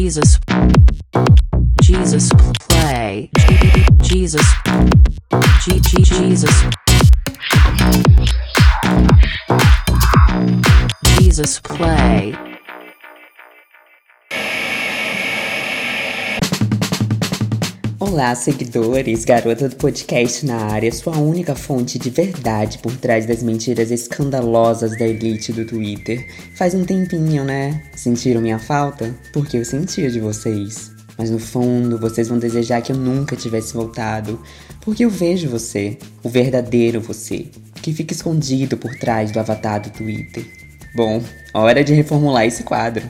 Jesus. Jesus play. Jesus. G G Jesus. Jesus play. Olá, seguidores, garota do podcast na área, sua única fonte de verdade por trás das mentiras escandalosas da elite do Twitter. Faz um tempinho, né? Sentiram minha falta? Porque eu sentia de vocês. Mas no fundo, vocês vão desejar que eu nunca tivesse voltado. Porque eu vejo você, o verdadeiro você, que fica escondido por trás do avatar do Twitter. Bom, hora de reformular esse quadro.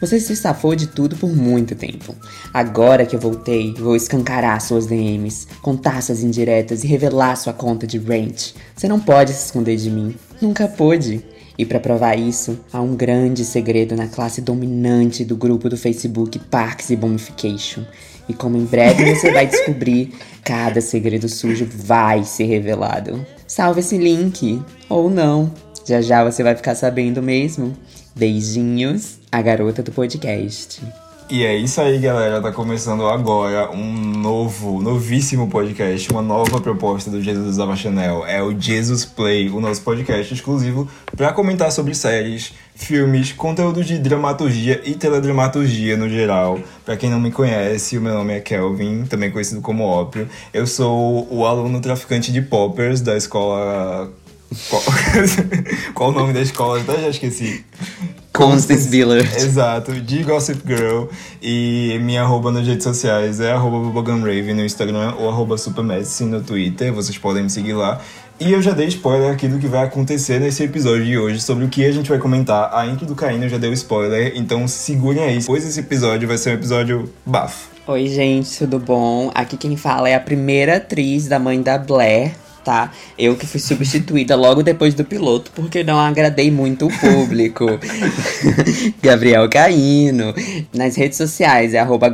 Você se safou de tudo por muito tempo. Agora que eu voltei, vou escancarar suas DMs, contar suas indiretas e revelar sua conta de rant. Você não pode se esconder de mim. Nunca pôde. E para provar isso, há um grande segredo na classe dominante do grupo do Facebook Parks e Bomification. E como em breve você vai descobrir, cada segredo sujo vai ser revelado. Salve esse link! Ou não. Já já você vai ficar sabendo mesmo. Beijinhos, a garota do podcast. E é isso aí, galera. Tá começando agora um novo, novíssimo podcast, uma nova proposta do Jesus da Chanel. É o Jesus Play, o nosso podcast exclusivo para comentar sobre séries, filmes, conteúdo de dramaturgia e teledramaturgia no geral. Para quem não me conhece, o meu nome é Kelvin, também conhecido como Ópio. Eu sou o aluno traficante de poppers da escola qual, qual o nome da escola? Até já esqueci. Constance Biller. Exato, de Gossip Girl. E minha arroba nas redes sociais é arroba Raven no Instagram ou arroba Supermedicine no Twitter. Vocês podem me seguir lá. E eu já dei spoiler aqui do que vai acontecer nesse episódio de hoje, sobre o que a gente vai comentar. A intro do Caíno já deu spoiler, então segurem aí, pois esse episódio vai ser um episódio bafo. Oi, gente, tudo bom? Aqui quem fala é a primeira atriz da mãe da Blair, tá? Eu que fui substituída logo depois do piloto, porque não agradei muito o público. Gabriel Caíno. Nas redes sociais é arroba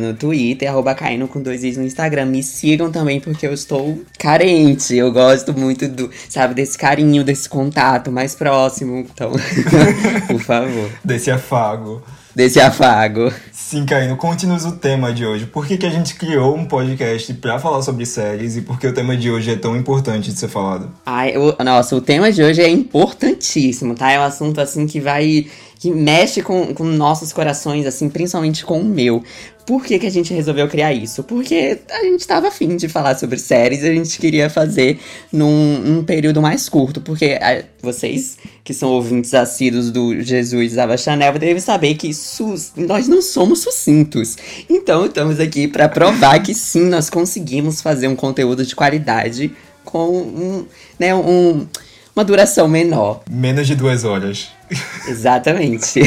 no Twitter, arroba Caíno com dois is no Instagram. Me sigam também, porque eu estou carente. Eu gosto muito do, sabe, desse carinho, desse contato mais próximo. Então, por favor. Desse afago desse afago. Sim, Caíno, conte-nos o tema de hoje. Por que, que a gente criou um podcast para falar sobre séries e por que o tema de hoje é tão importante de ser falado? Ai, o, nossa, o tema de hoje é importantíssimo, tá? É um assunto assim que vai que mexe com, com nossos corações, assim, principalmente com o meu. Por que, que a gente resolveu criar isso? Porque a gente estava afim de falar sobre séries e a gente queria fazer num, num período mais curto. Porque a, vocês, que são ouvintes assíduos do Jesus Ava Chanel, devem saber que sus, nós não somos sucintos. Então estamos aqui para provar que sim, nós conseguimos fazer um conteúdo de qualidade com um, né, um, uma duração menor. Menos de duas horas. Exatamente.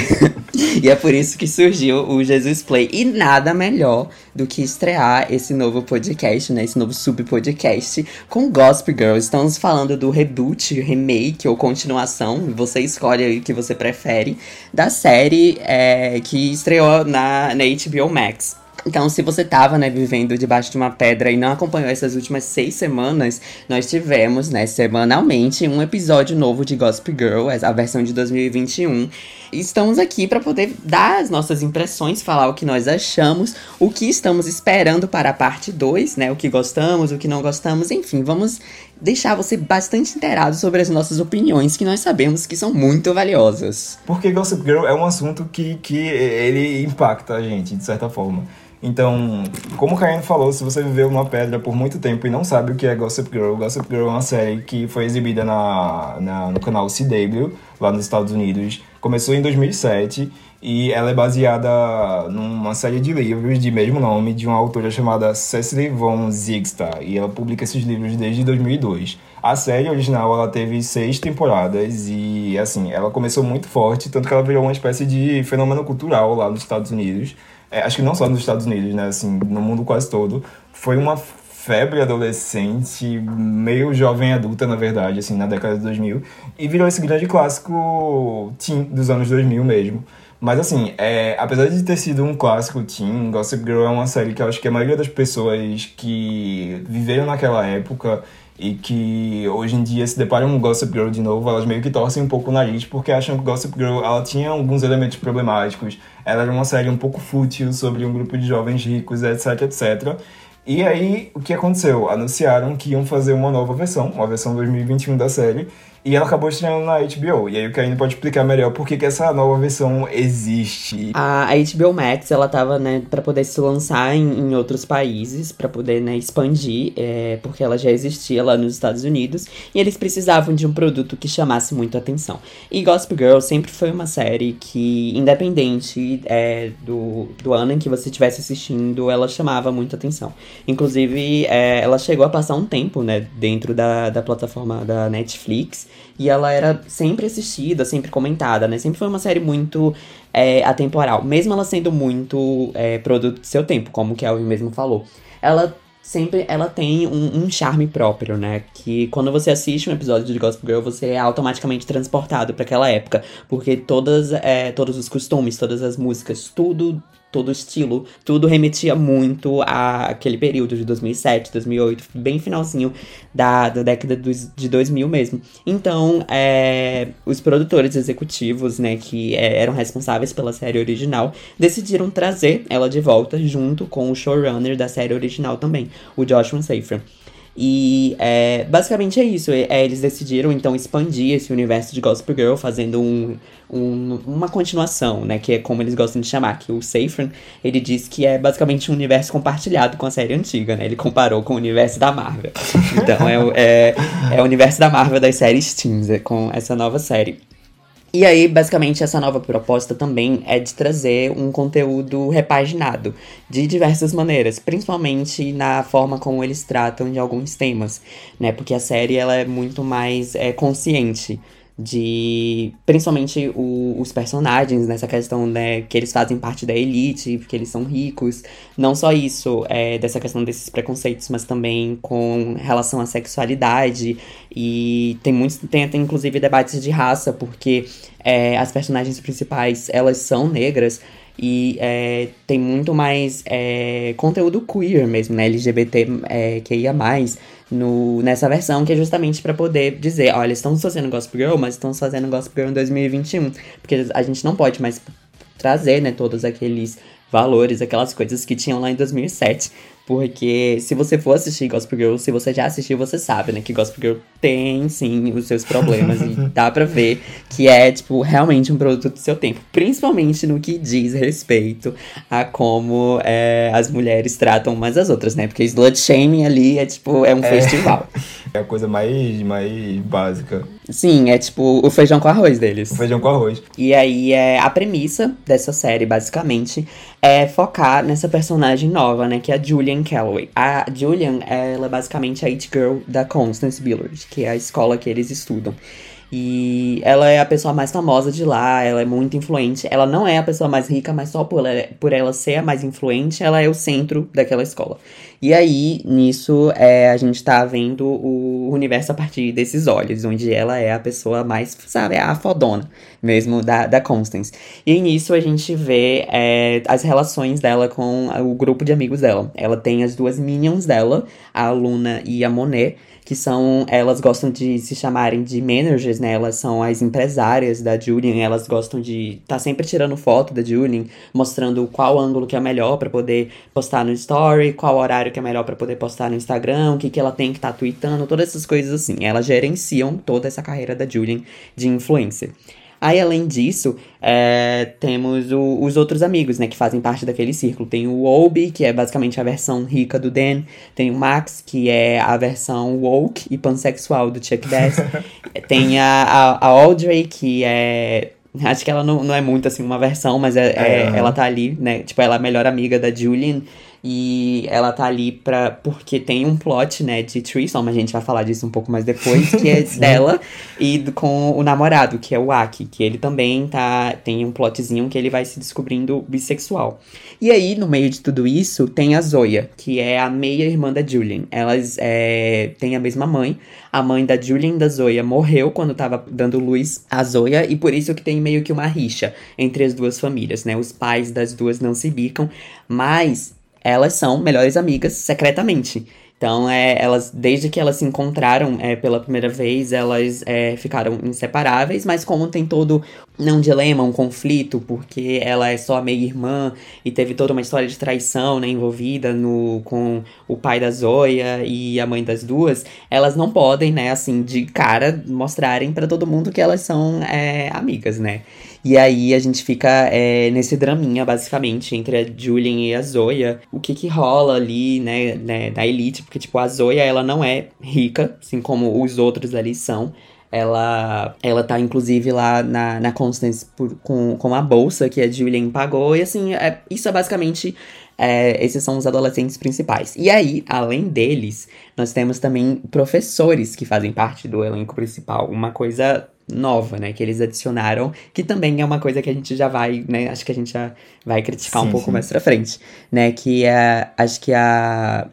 e é por isso que surgiu o Jesus Play. E nada melhor do que estrear esse novo podcast, né? Esse novo sub-podcast com Gossip Girl. Estamos falando do reboot, remake ou continuação, você escolhe aí o que você prefere, da série é, que estreou na, na HBO Max. Então, se você tava, né, vivendo debaixo de uma pedra e não acompanhou essas últimas seis semanas, nós tivemos, né, semanalmente um episódio novo de Gossip Girl, a versão de 2021. Estamos aqui para poder dar as nossas impressões, falar o que nós achamos, o que estamos esperando para a parte 2, né, o que gostamos, o que não gostamos, enfim, vamos deixar você bastante inteirado sobre as nossas opiniões, que nós sabemos que são muito valiosas. Porque Gossip Girl é um assunto que, que ele impacta a gente, de certa forma. Então, como o Caio falou, se você viveu numa pedra por muito tempo e não sabe o que é Gossip Girl, Gossip Girl é uma série que foi exibida na, na, no canal CW, lá nos Estados Unidos. Começou em 2007 e ela é baseada numa série de livros de mesmo nome de uma autora chamada Cecily von Ziegster e ela publica esses livros desde 2002. A série original ela teve seis temporadas e assim ela começou muito forte, tanto que ela virou uma espécie de fenômeno cultural lá nos Estados Unidos é, acho que não só nos Estados Unidos, né, assim, no mundo quase todo, foi uma febre adolescente, meio jovem adulta, na verdade, assim, na década de 2000, e virou esse grande clássico teen dos anos 2000 mesmo. Mas assim, é, apesar de ter sido um clássico teen, Gossip Girl é uma série que eu acho que a maioria das pessoas que viveram naquela época e que hoje em dia se deparam com Gossip Girl de novo, elas meio que torcem um pouco o nariz porque acham que Gossip Girl ela tinha alguns elementos problemáticos, ela era uma série um pouco fútil sobre um grupo de jovens ricos, etc, etc. E aí, o que aconteceu? Anunciaram que iam fazer uma nova versão, uma versão 2021 da série, e ela acabou estreando na HBO. E aí o Karine pode explicar melhor por que essa nova versão existe. A, a HBO Max, ela tava, né, pra poder se lançar em, em outros países, para poder, né, expandir, é, porque ela já existia lá nos Estados Unidos, e eles precisavam de um produto que chamasse muito atenção. E Gossip Girl sempre foi uma série que, independente é, do, do ano em que você estivesse assistindo, ela chamava muito atenção. Inclusive, é, ela chegou a passar um tempo, né, dentro da, da plataforma da Netflix, e ela era sempre assistida, sempre comentada, né? Sempre foi uma série muito é, atemporal. Mesmo ela sendo muito é, produto do seu tempo, como o Kelvin mesmo falou. Ela sempre ela tem um, um, charme próprio, né? Que quando você assiste um episódio de Gospel Girl, você é automaticamente transportado para aquela época. Porque todas, é, todos os costumes, todas as músicas, tudo todo o estilo, tudo remetia muito àquele período de 2007, 2008, bem finalzinho da, da década dos, de 2000 mesmo. Então, é, os produtores executivos, né, que é, eram responsáveis pela série original, decidiram trazer ela de volta junto com o showrunner da série original também, o Joshua Safran. E é, basicamente é isso. É, eles decidiram então expandir esse universo de Gospel Girl, fazendo um, um, uma continuação, né? Que é como eles gostam de chamar, que o Safran, ele diz que é basicamente um universo compartilhado com a série antiga, né? Ele comparou com o universo da Marvel. Então é, é, é o universo da Marvel das séries teens, é, com essa nova série. E aí, basicamente, essa nova proposta também é de trazer um conteúdo repaginado de diversas maneiras, principalmente na forma como eles tratam de alguns temas, né? Porque a série ela é muito mais é, consciente de principalmente o, os personagens nessa questão né, que eles fazem parte da elite, porque eles são ricos. Não só isso, é, dessa questão desses preconceitos, mas também com relação à sexualidade. E tem muitos, tem até inclusive debates de raça, porque é, as personagens principais elas são negras. E é, tem muito mais é, conteúdo queer mesmo, né? LGBT é, que ia mais no, nessa versão, que é justamente para poder dizer, olha, estamos fazendo Gospel Girl, mas estamos fazendo Gospel Girl em 2021. Porque a gente não pode mais trazer, né, todos aqueles valores, aquelas coisas que tinham lá em 2007. Porque se você for assistir Gospel Girl, se você já assistiu, você sabe, né? Que Gospel Girl tem, sim, os seus problemas. e dá pra ver que é, tipo, realmente um produto do seu tempo. Principalmente no que diz respeito a como é, as mulheres tratam umas as outras, né? Porque slut shaming ali é, tipo, é um é. festival. É a coisa mais, mais básica. Sim, é tipo o feijão com arroz deles. O feijão com arroz. E aí, é, a premissa dessa série, basicamente, é focar nessa personagem nova, né? Que é a Julian Calloway. A Julian, ela é basicamente a it girl da Constance Billard, que é a escola que eles estudam. E ela é a pessoa mais famosa de lá, ela é muito influente. Ela não é a pessoa mais rica, mas só por ela, por ela ser a mais influente, ela é o centro daquela escola. E aí, nisso, é, a gente tá vendo o universo a partir desses olhos, onde ela é a pessoa mais, sabe, a fodona mesmo da, da Constance. E nisso a gente vê é, as relações dela com o grupo de amigos dela. Ela tem as duas minions dela, a Luna e a Monet que são, elas gostam de se chamarem de managers, né? Elas são as empresárias da Julian, elas gostam de estar tá sempre tirando foto da Julian, mostrando qual ângulo que é melhor para poder postar no story, qual horário que é melhor para poder postar no Instagram, o que que ela tem que estar tá tweetando, todas essas coisas assim. Elas gerenciam toda essa carreira da Julian de influencer. Aí, além disso, é, temos o, os outros amigos, né, que fazem parte daquele círculo. Tem o Obi, que é basicamente a versão rica do Dan. Tem o Max, que é a versão woke e pansexual do Chuck Bass. Tem a, a, a Audrey, que é Acho que ela não, não é muito assim uma versão, mas é, é, é, ela tá ali, né? Tipo, ela é a melhor amiga da Julian. E ela tá ali pra. Porque tem um plot, né, de threesome, a gente vai falar disso um pouco mais depois, que é dela e com o namorado, que é o Aki, que ele também tá. Tem um plotzinho que ele vai se descobrindo bissexual. E aí, no meio de tudo isso, tem a Zoya, que é a meia-irmã da Julian. Elas é, têm a mesma mãe. A mãe da Julian e da Zoya morreu quando tava dando luz à Zoya, e por isso que tem meio que uma rixa entre as duas famílias, né? Os pais das duas não se bicam, mas elas são melhores amigas secretamente. Então, é, elas, desde que elas se encontraram é, pela primeira vez, elas é, ficaram inseparáveis, mas como tem todo um dilema, um conflito, porque ela é só meia-irmã e teve toda uma história de traição né, envolvida no, com o pai da Zoya e a mãe das duas, elas não podem, né, assim, de cara mostrarem para todo mundo que elas são é, amigas, né? E aí a gente fica é, nesse draminha, basicamente, entre a Julian e a Zoya. O que que rola ali, né, né, da elite. Porque, tipo, a Zoya, ela não é rica, assim como os outros ali são. Ela, ela tá, inclusive, lá na, na Constance por, com, com a bolsa que a Julian pagou. E, assim, é, isso é basicamente é, esses são os adolescentes principais. E aí, além deles, nós temos também professores que fazem parte do elenco principal. Uma coisa nova, né, que eles adicionaram, que também é uma coisa que a gente já vai, né, acho que a gente já vai criticar sim, um pouco sim. mais pra frente, né, que é, acho que a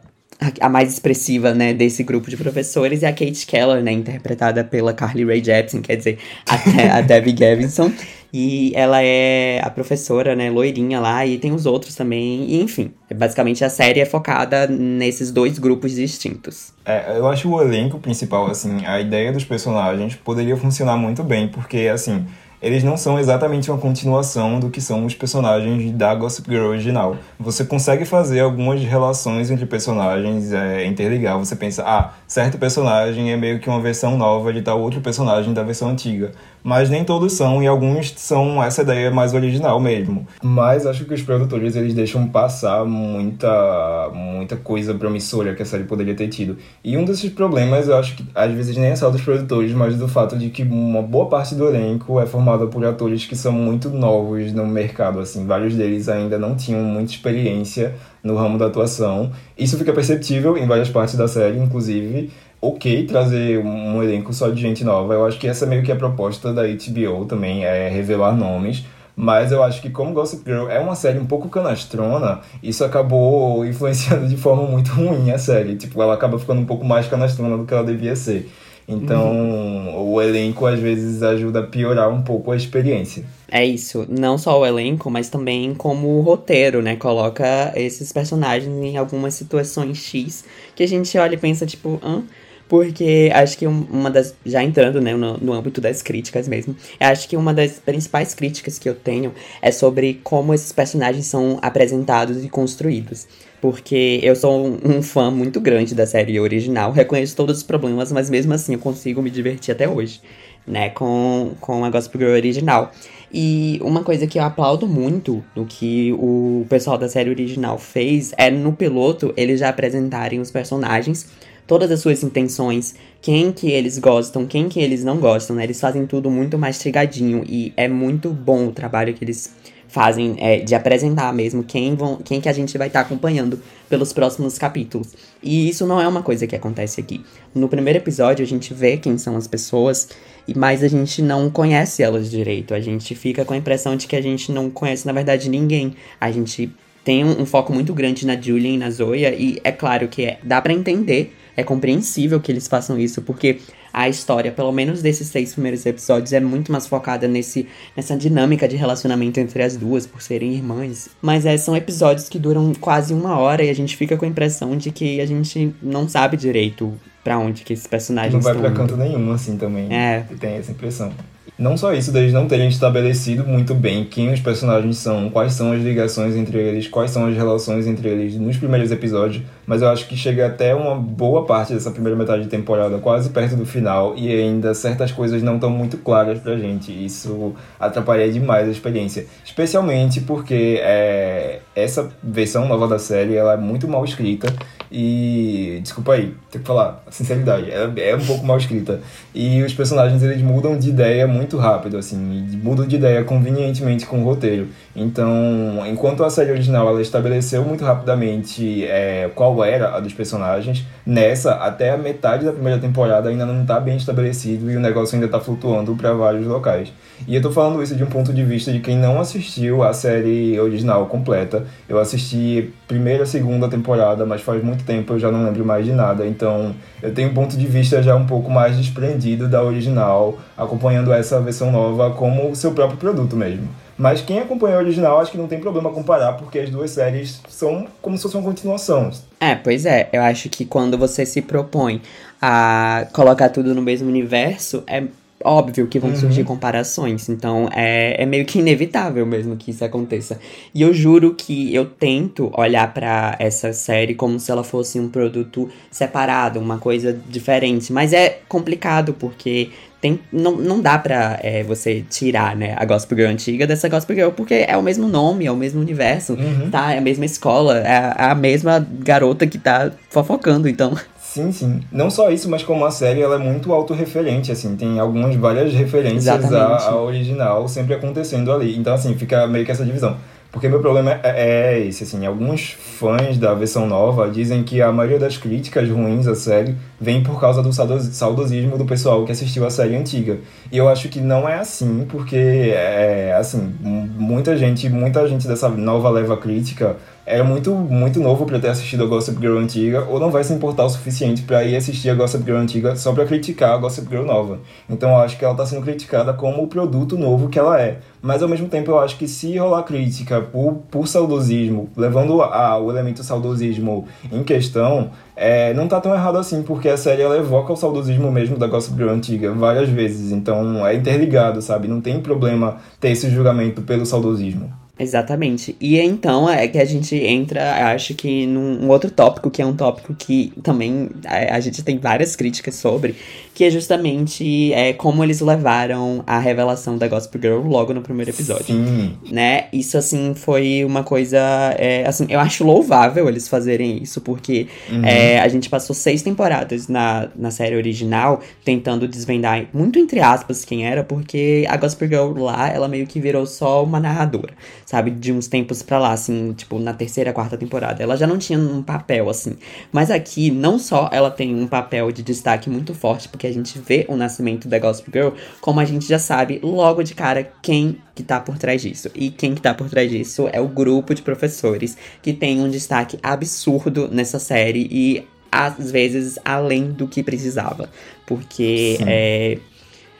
a mais expressiva, né, desse grupo de professores é a Kate Keller, né, interpretada pela Carly Rae Jepsen, quer dizer, a, a Debbie Gavinson, e ela é a professora, né, loirinha lá, e tem os outros também, e enfim, basicamente a série é focada nesses dois grupos distintos. É, eu acho o elenco principal, assim, a ideia dos personagens poderia funcionar muito bem, porque, assim, eles não são exatamente uma continuação do que são os personagens da Gossip Girl original. Você consegue fazer algumas relações entre personagens, é, interligar. Você pensa, ah, certo personagem é meio que uma versão nova de tal outro personagem da versão antiga mas nem todos são, e alguns são essa ideia mais original mesmo. Mas acho que os produtores eles deixam passar muita, muita coisa promissora que a série poderia ter tido. E um desses problemas, eu acho que às vezes nem é só dos produtores, mas do fato de que uma boa parte do elenco é formada por atores que são muito novos no mercado, assim, vários deles ainda não tinham muita experiência no ramo da atuação. Isso fica perceptível em várias partes da série, inclusive ok trazer um elenco só de gente nova. Eu acho que essa é meio que a proposta da HBO também, é revelar nomes. Mas eu acho que como Gossip Girl é uma série um pouco canastrona, isso acabou influenciando de forma muito ruim a série. Tipo, ela acaba ficando um pouco mais canastrona do que ela devia ser. Então, uhum. o elenco às vezes ajuda a piorar um pouco a experiência. É isso, não só o elenco, mas também como o roteiro, né? Coloca esses personagens em algumas situações X que a gente olha e pensa, tipo, hã? Porque acho que uma das. Já entrando né, no, no âmbito das críticas mesmo, acho que uma das principais críticas que eu tenho é sobre como esses personagens são apresentados e construídos. Porque eu sou um, um fã muito grande da série original, reconheço todos os problemas, mas mesmo assim eu consigo me divertir até hoje, né, com, com a Gospel Girl original. E uma coisa que eu aplaudo muito do que o pessoal da série original fez é no piloto eles já apresentarem os personagens todas as suas intenções, quem que eles gostam, quem que eles não gostam, né? Eles fazem tudo muito mastigadinho e é muito bom o trabalho que eles fazem é, de apresentar mesmo quem, vão, quem que a gente vai estar tá acompanhando pelos próximos capítulos. E isso não é uma coisa que acontece aqui. No primeiro episódio a gente vê quem são as pessoas, mas a gente não conhece elas direito. A gente fica com a impressão de que a gente não conhece, na verdade, ninguém. A gente tem um, um foco muito grande na Julian e na Zoya, e é claro que é, dá para entender é compreensível que eles façam isso, porque a história, pelo menos desses seis primeiros episódios, é muito mais focada nesse, nessa dinâmica de relacionamento entre as duas, por serem irmãs. Mas é, são episódios que duram quase uma hora e a gente fica com a impressão de que a gente não sabe direito para onde que esses personagens Não vai pra canto nenhum, assim, também. É. Tem essa impressão. Não só isso, deles não terem estabelecido muito bem quem os personagens são, quais são as ligações entre eles, quais são as relações entre eles nos primeiros episódios, mas eu acho que chega até uma boa parte dessa primeira metade de temporada, quase perto do final, e ainda certas coisas não estão muito claras pra gente. Isso atrapalha demais a experiência. Especialmente porque é, essa versão nova da série ela é muito mal escrita e. Desculpa aí, tenho que falar, sinceridade, é, é um pouco mal escrita. E os personagens eles mudam de ideia muito rápido, assim, mudam de ideia convenientemente com o roteiro. Então, enquanto a série original ela estabeleceu muito rapidamente é, qual era a dos personagens, nessa, até a metade da primeira temporada ainda não está bem estabelecido e o negócio ainda está flutuando para vários locais. E eu tô falando isso de um ponto de vista de quem não assistiu a série original completa. Eu assisti primeira, segunda temporada, mas faz muito tempo eu já não lembro mais de nada. Então eu tenho um ponto de vista já um pouco mais desprendido da original, acompanhando essa versão nova como seu próprio produto mesmo. Mas quem acompanha a original, acho que não tem problema comparar, porque as duas séries são como se fosse uma continuação. É, pois é. Eu acho que quando você se propõe a colocar tudo no mesmo universo, é óbvio que vão Uhum. surgir comparações. Então é, é meio que inevitável mesmo que isso aconteça. E eu juro que eu tento olhar pra essa série como se ela fosse um produto separado, uma coisa diferente. Mas é complicado porque. Tem, não, não dá pra é, você tirar, né, a Gospel Girl antiga dessa Gospel Girl, porque é o mesmo nome, é o mesmo universo, Uhum. tá? É a mesma escola, é a, é a mesma garota que tá fofocando, então. Sim, sim. Não só isso, mas como a série ela é muito autorreferente, assim, tem algumas várias referências à, à original sempre acontecendo ali. Então, assim, fica meio que essa divisão. Porque meu problema é, é esse, assim, alguns fãs da versão nova dizem que a maioria das críticas ruins à série vem por causa do saudos- saudosismo do pessoal que assistiu a série antiga. E eu acho que não é assim, porque, é, assim, m- muita gente, muita gente dessa nova leva crítica é muito, muito novo pra ter assistido a Gossip Girl antiga, ou não vai se importar o suficiente pra ir assistir a Gossip Girl antiga só pra criticar a Gossip Girl nova. Então eu acho que ela tá sendo criticada como o produto novo que ela é. Mas ao mesmo tempo eu acho que se rolar crítica por, por saudosismo, levando a, o elemento saudosismo em questão, é, não tá tão errado assim, porque a série ela evoca o saudosismo mesmo da Gossip Girl antiga várias vezes. Então é interligado, sabe? Não tem problema ter esse julgamento pelo saudosismo. Exatamente. E então é que a gente entra, acho que num um outro tópico, que é um tópico que também a, a gente tem várias críticas sobre, que é justamente é, como eles levaram a revelação da Gospel Girl logo no primeiro episódio. Sim. Né? Isso, assim, foi uma coisa. é, assim, eu acho louvável eles fazerem isso, porque Uhum. é, a gente passou seis temporadas na, na série original tentando desvendar, muito entre aspas, quem era, porque a Gospel Girl lá, ela meio que virou só uma narradora, sabe? De uns tempos pra lá, assim, tipo, na terceira, quarta temporada. Ela já não tinha um papel, assim. Mas aqui, não só ela tem um papel de destaque muito forte, porque a gente vê o nascimento da Gospel Girl, como a gente já sabe logo de cara quem que tá por trás disso. E quem que tá por trás disso é o grupo de professores que tem um destaque absurdo nessa série e às vezes além do que precisava. Porque Sim. é.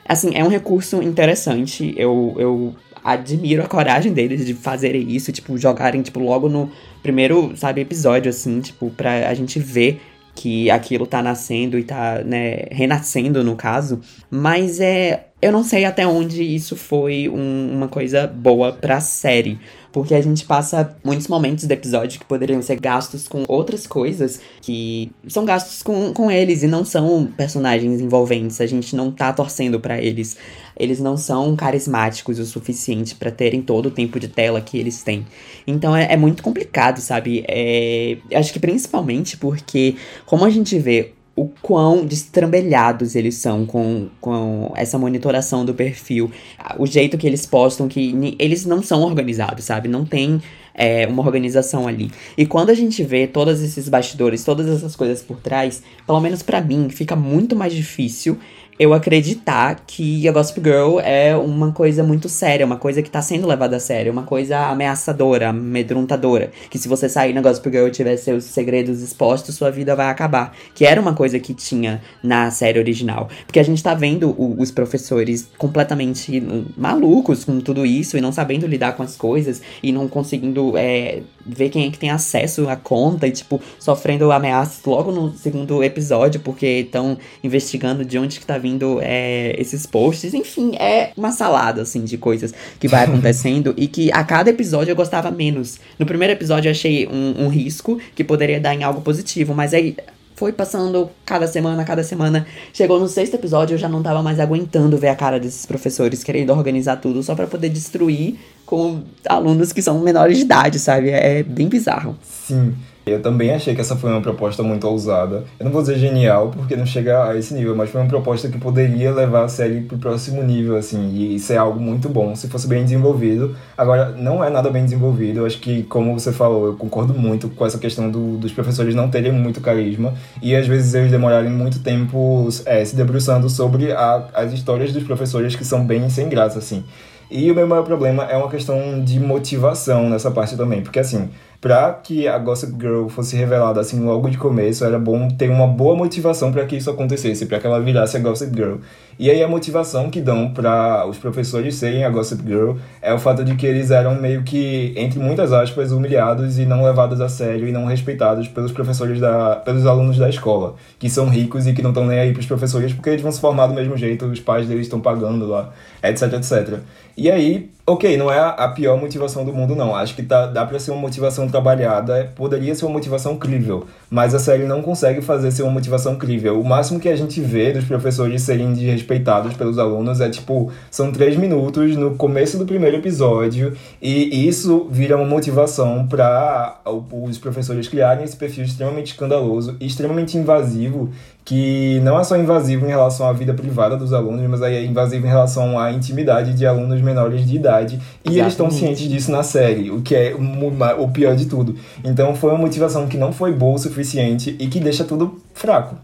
Assim, é um recurso interessante. Eu, eu admiro a coragem deles de fazerem isso, tipo, jogarem, tipo, logo no primeiro, sabe, episódio, assim, tipo, pra a gente ver que aquilo tá nascendo e tá, né, renascendo no caso. Mas é. Eu não sei até onde isso foi um- uma coisa boa pra série. Porque a gente passa muitos momentos do episódio que poderiam ser gastos com outras coisas que são gastos com, com eles e não são personagens envolventes. A gente não tá torcendo pra eles. Eles não são carismáticos o suficiente pra terem todo o tempo de tela que eles têm. Então é, é muito complicado, sabe? É, acho que principalmente porque, como a gente vê o quão destrambelhados eles são com, com essa monitoração do perfil, o jeito que eles postam, que eles não são organizados, sabe? Não tem é, uma organização ali. E quando a gente vê todos esses bastidores, todas essas coisas por trás, pelo menos pra mim, fica muito mais difícil eu acreditar que a Gospel Girl é uma coisa muito séria, uma coisa que tá sendo levada a sério, uma coisa ameaçadora, amedrontadora. Que se você sair na Gospel Girl e tiver seus segredos expostos, sua vida vai acabar. Que era uma coisa que tinha na série original. Porque a gente tá vendo o- os professores completamente hum, malucos com tudo isso e não sabendo lidar com as coisas e não conseguindo é, ver quem é que tem acesso à conta e, tipo, sofrendo ameaças logo no segundo episódio porque estão investigando de onde que tá vindo é, esses posts. Enfim, é uma salada, assim, de coisas que vai acontecendo e que a cada episódio eu gostava menos. No primeiro episódio eu achei um, um risco que poderia dar em algo positivo, mas aí foi passando cada semana, cada semana. Chegou no sexto episódio, eu já não tava mais aguentando ver a cara desses professores querendo organizar tudo só pra poder destruir com alunos que são menores de idade, sabe? É bem bizarro. Sim. Eu também achei que essa foi uma proposta muito ousada. Eu não vou dizer genial, porque não chega a esse nível, mas foi uma proposta que poderia levar a série pro próximo nível, assim, e isso é algo muito bom, se fosse bem desenvolvido. Agora, não é nada bem desenvolvido, eu acho que, como você falou, eu concordo muito com essa questão do- dos professores não terem muito carisma, e às vezes eles demorarem muito tempo é, se debruçando sobre a- as histórias dos professores que são bem sem graça, assim. E o meu maior problema é uma questão de motivação nessa parte também, porque assim, Pra que a Gossip Girl fosse revelada assim logo de começo, era bom ter uma boa motivação para que isso acontecesse, para que ela virasse a Gossip Girl. E aí a motivação que dão para os professores serem a Gossip Girl é o fato de que eles eram meio que, entre muitas aspas, humilhados e não levados a sério e não respeitados pelos professores da, pelos alunos da escola, que são ricos e que não estão nem aí pros professores porque eles vão se formar do mesmo jeito, os pais deles estão pagando lá, etc, etc. E aí, ok, não é a pior motivação do mundo, não. Acho que tá, dá pra ser uma motivação trabalhada, poderia ser uma motivação crível, mas a série não consegue fazer ser uma motivação crível. O máximo que a gente vê dos professores serem desrespeitados pelos alunos é tipo, são três minutos no começo do primeiro episódio, e isso vira uma motivação para os professores criarem esse perfil extremamente escandaloso e extremamente invasivo que não é só invasivo em relação à vida privada dos alunos, mas aí é invasivo em relação à intimidade de alunos menores de idade. E Exatamente. eles estão cientes disso na série, o que é o pior de tudo. Então foi uma motivação que não foi boa o suficiente e que deixa tudo fraco.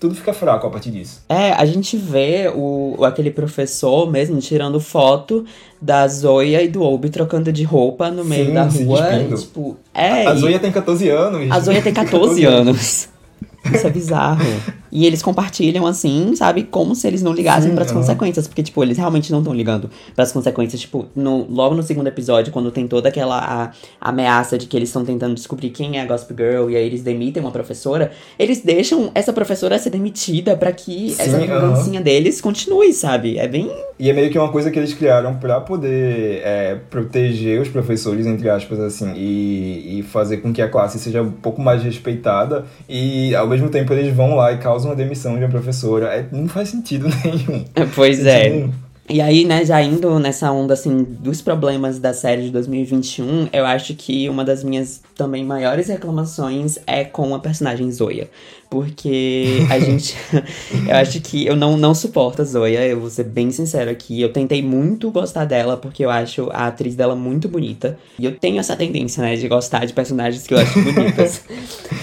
Tudo fica fraco a partir disso. É, a gente vê o, aquele professor mesmo tirando foto da Zoya e do Obi trocando de roupa no meio Sim, da rua. E, tipo, é, a e- Zoya tem 14 anos. A Zoya tem 14 anos. Isso é bizarro. E eles compartilham assim, sabe? Como se eles não ligassem Sim, pras aham. consequências. Porque, tipo, eles realmente não estão ligando pras consequências. Tipo, no, logo no segundo episódio, quando tem toda aquela a- ameaça de que eles estão tentando descobrir quem é a Gossip Girl e aí eles demitem uma professora, eles deixam essa professora ser demitida pra que Sim, essa vingancinha deles continue, sabe? É bem. E é meio que uma coisa que eles criaram pra poder é, proteger os professores, entre aspas, assim, e, e fazer com que a classe seja um pouco mais respeitada. E ao mesmo tempo eles vão lá e causam a demissão de uma professora. É, não faz sentido nenhum. Pois é. Tipo, E aí, né, já indo nessa onda, assim, dos problemas da série de 2021, eu acho que uma das minhas também maiores reclamações é com a personagem Zoya. Porque a gente. eu acho que eu não, não suporto a Zoya, eu vou ser bem sincero aqui. Eu tentei muito gostar dela, porque eu acho a atriz dela muito bonita. E eu tenho essa tendência, né, de gostar de personagens que eu acho bonitas.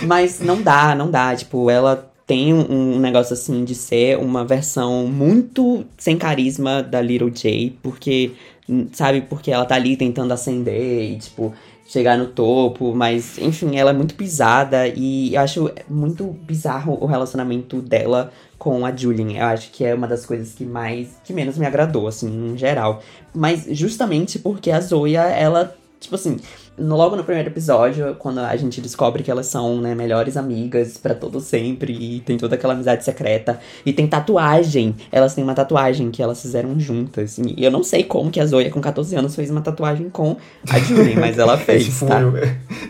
Mas não dá, não dá. Tipo, ela tem um, um negócio assim de ser uma versão muito sem carisma da Little J, porque, hum, sabe, porque ela tá ali tentando ascender e, tipo, chegar no topo, mas, enfim, ela é muito pisada e eu acho muito bizarro o relacionamento dela com a Julian. Eu acho que é uma das coisas que mais, que menos me agradou, assim, em geral. Mas justamente porque a Zoya, ela, tipo assim, logo no primeiro episódio, quando a gente descobre que elas são, né, melhores amigas pra todo sempre e tem toda aquela amizade secreta e tem tatuagem. Elas têm uma tatuagem que elas fizeram juntas. E eu não sei como que a Zoya com 14 anos fez uma tatuagem com a Julie, mas ela fez, esse tá? furo.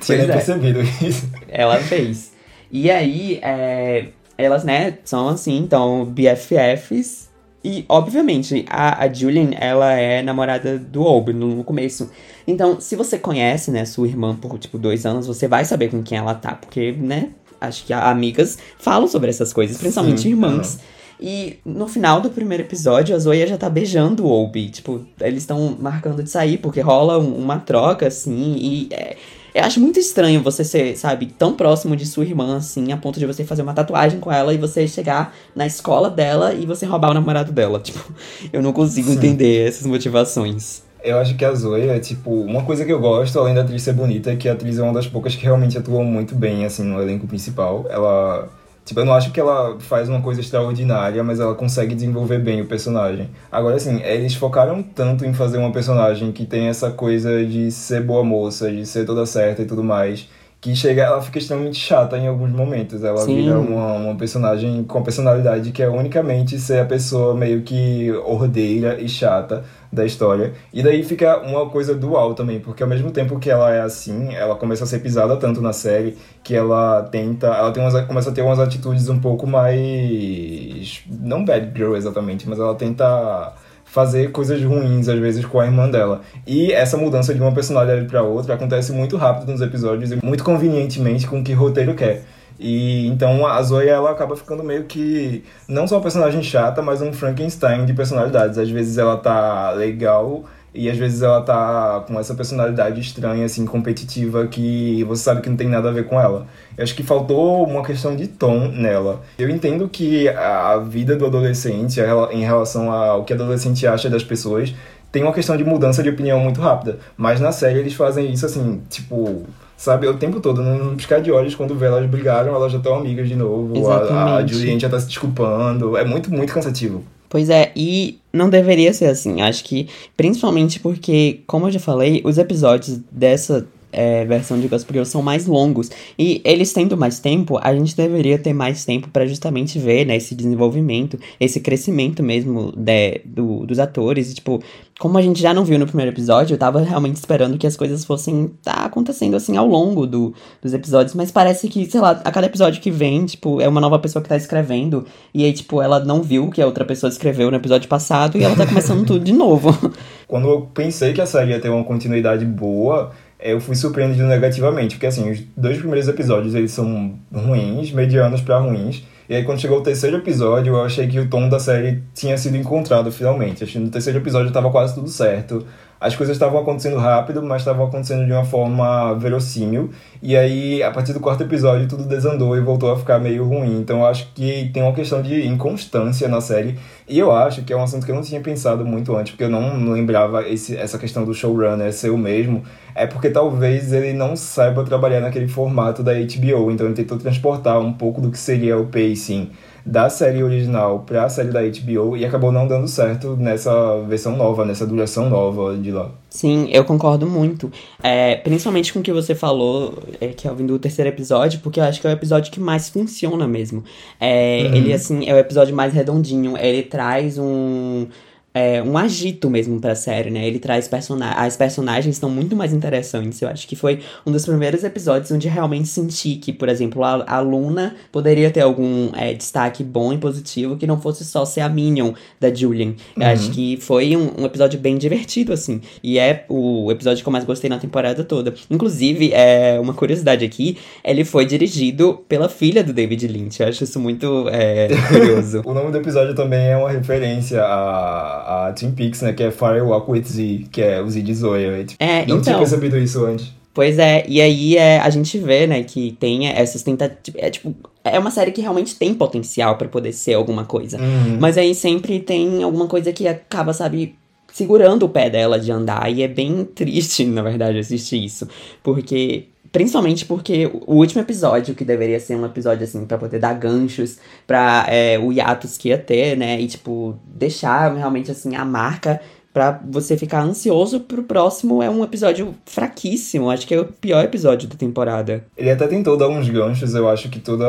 Tinha nem é. percebido isso. Ela fez. E aí, é, elas, né, são assim, então, BFFs. E, obviamente, a, a Julian, ela é namorada do Obi no, começo. Então, se você conhece, né, sua irmã por, tipo, dois anos, você vai saber com quem ela tá. Porque, né, acho que amigas falam sobre essas coisas, principalmente Sim, irmãs. E no final do primeiro episódio, a Zoya já tá beijando o Obi. Tipo, eles estão marcando de sair, porque rola um- uma troca, assim, e é, eu acho muito estranho você ser, sabe, tão próximo de sua irmã, assim, a ponto de você fazer uma tatuagem com ela e você chegar na escola dela e você roubar o namorado dela. Tipo, eu não consigo Sim. entender essas motivações. Eu acho que a Zoe é, tipo, uma coisa que eu gosto, além da atriz ser bonita, é que a atriz é uma das poucas que realmente atuam muito bem, assim, no elenco principal. Ela. Tipo, eu não acho que ela faz uma coisa extraordinária, mas ela consegue desenvolver bem o personagem. Agora, assim, eles focaram tanto em fazer uma personagem que tem essa coisa de ser boa moça, de ser toda certa e tudo mais, que chega, ela fica extremamente chata em alguns momentos. Ela Sim. vira uma, uma personagem com personalidade que é unicamente ser a pessoa meio que ordeira e chata da história. E daí fica uma coisa dual também, porque ao mesmo tempo que ela é assim, ela começa a ser pisada tanto na série que ela tenta, ela tem umas, começa a ter umas atitudes um pouco mais não bad girl exatamente, mas ela tenta fazer coisas ruins às vezes com a irmã dela. E essa mudança de uma personalidade para outra acontece muito rápido nos episódios e muito convenientemente com o que o roteiro quer. E então a Zoya ela acaba ficando meio que não só uma personagem chata, mas um Frankenstein de personalidades. Às vezes ela tá legal e às vezes ela tá com essa personalidade estranha, assim, competitiva, que você sabe que não tem nada a ver com ela. Eu acho que faltou uma questão de tom nela. Eu entendo que a vida do adolescente, a em relação ao que o adolescente acha das pessoas, tem uma questão de mudança de opinião muito rápida. Mas na série eles fazem isso assim, tipo, sabe? O tempo todo, num piscar de olhos, quando vê elas brigaram, elas já estão amigas de novo. A, a Exatamente. Julian já tá se desculpando. É muito, muito cansativo. Pois é, e não deveria ser assim. Acho que, principalmente porque, como eu já falei, os episódios dessa é, versão de Gossip Girl são mais longos. E eles tendo mais tempo, a gente deveria ter mais tempo pra justamente ver, né, esse desenvolvimento, esse crescimento mesmo de, do, dos atores. E, tipo, como a gente já não viu no primeiro episódio, eu tava realmente esperando que as coisas fossem tá acontecendo assim ao longo do, dos episódios, mas parece que, sei lá, a cada episódio que vem, tipo, é uma nova pessoa que tá escrevendo, e aí, tipo, ela não viu que a outra pessoa escreveu no episódio passado e ela tá começando tudo de novo. Quando eu pensei que a série ia ter uma continuidade boa, eu fui surpreendido negativamente, porque assim, os dois primeiros episódios eles são ruins, medianos pra ruins. E aí quando chegou o terceiro episódio, eu achei que o tom da série tinha sido encontrado finalmente. Achei que no terceiro episódio tava quase tudo certo. As coisas estavam acontecendo rápido, mas estavam acontecendo de uma forma verossímil. E aí, a partir do quarto episódio, tudo desandou e voltou a ficar meio ruim. Então, eu acho que tem uma questão de inconstância na série. E eu acho que é um assunto que eu não tinha pensado muito antes, porque eu não lembrava esse, essa questão do showrunner ser o mesmo. É porque talvez ele não saiba trabalhar naquele formato da HBO. Então, ele tentou transportar um pouco do que seria o pacing da série original para a série da HBO e acabou não dando certo nessa versão nova, nessa duração nova de lá. Sim, eu concordo muito. É, principalmente com o que você falou, é, que é ouvindo o terceiro episódio, porque eu acho que é o episódio que mais funciona mesmo. É, Ele, assim, é o episódio mais redondinho. Ele traz um. É, um agito mesmo pra série, né? Ele traz personagens. As personagens estão muito mais interessantes. Eu acho que foi um dos primeiros episódios onde realmente senti que, por exemplo, a, a Luna poderia ter algum é, destaque bom e positivo que não fosse só ser a Minion da Julian. Eu acho que foi um, um episódio bem divertido, assim. E é o episódio que eu mais gostei na temporada toda. Inclusive, é uma curiosidade aqui: ele foi dirigido pela filha do David Lynch. Eu acho isso muito é, curioso. O nome do episódio também é uma referência a, a Twin Peaks, né? Que é Fire Walk with Z, que é o Z de Zoya. Eu, tipo, É, não tinha então. percebido isso antes. Pois é, e aí é, a gente vê, né, que tem essas tentativas. É tipo, é uma série que realmente tem potencial pra poder ser alguma coisa. Uhum. Mas aí sempre tem alguma coisa que acaba, sabe, segurando o pé dela de andar. E é bem triste, na verdade, assistir isso. Porque. Principalmente porque o último episódio, que deveria ser um episódio assim, pra poder dar ganchos pra é, o hiatus que ia ter, né? E, tipo, deixar realmente assim a marca pra você ficar ansioso pro próximo, é um episódio fraquíssimo. Acho que é o pior episódio da temporada. Ele até tentou dar uns ganchos, eu acho que toda.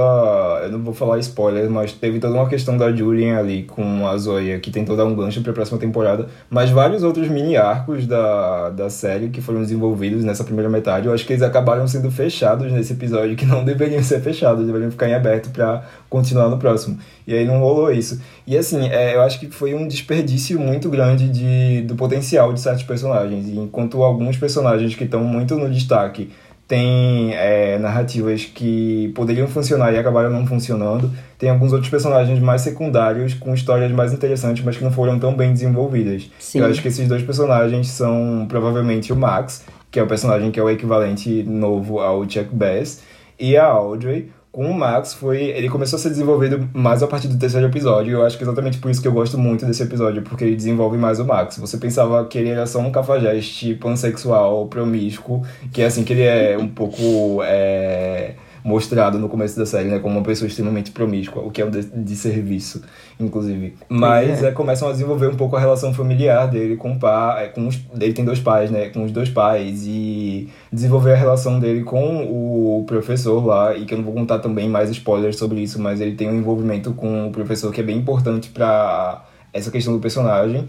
Eu não vou falar spoiler, mas teve toda uma questão da Julian ali com a Zoya, que tentou dar um gancho pra próxima temporada. Mas vários outros mini arcos da, da série que foram desenvolvidos nessa primeira metade, eu acho que eles acabaram sendo fechados nesse episódio, que não deveriam ser fechados, deveriam ficar em aberto pra continuar no próximo. E aí não rolou isso. E assim, é, eu acho que foi um desperdício muito grande de, do potencial de certos personagens. E enquanto alguns personagens que estão muito no destaque têm é, narrativas que poderiam funcionar e acabaram não funcionando, tem alguns outros personagens mais secundários com histórias mais interessantes, mas que não foram tão bem desenvolvidas. Sim. Eu acho que esses dois personagens são provavelmente o Max, que é o personagem que é o equivalente novo ao Chuck Bass, e a Audrey. Com o Max foi. Ele começou a ser desenvolvido mais a partir do terceiro episódio. Eu acho que é exatamente por isso que eu gosto muito desse episódio, porque ele desenvolve mais o Max. Você pensava que ele era só um cafajeste pansexual, promíscuo, que é assim, que ele é um pouco. É, mostrado no começo da série, né? Como uma pessoa extremamente promíscua, o que é um de, de serviço, inclusive. Mas é. é, começam a desenvolver um pouco a relação familiar dele com o pai. Com os, ele tem dois pais, né? Com os dois pais. E desenvolver a relação dele com o professor lá. E que eu não vou contar também mais spoilers sobre isso, mas ele tem um envolvimento com o professor que é bem importante pra essa questão do personagem.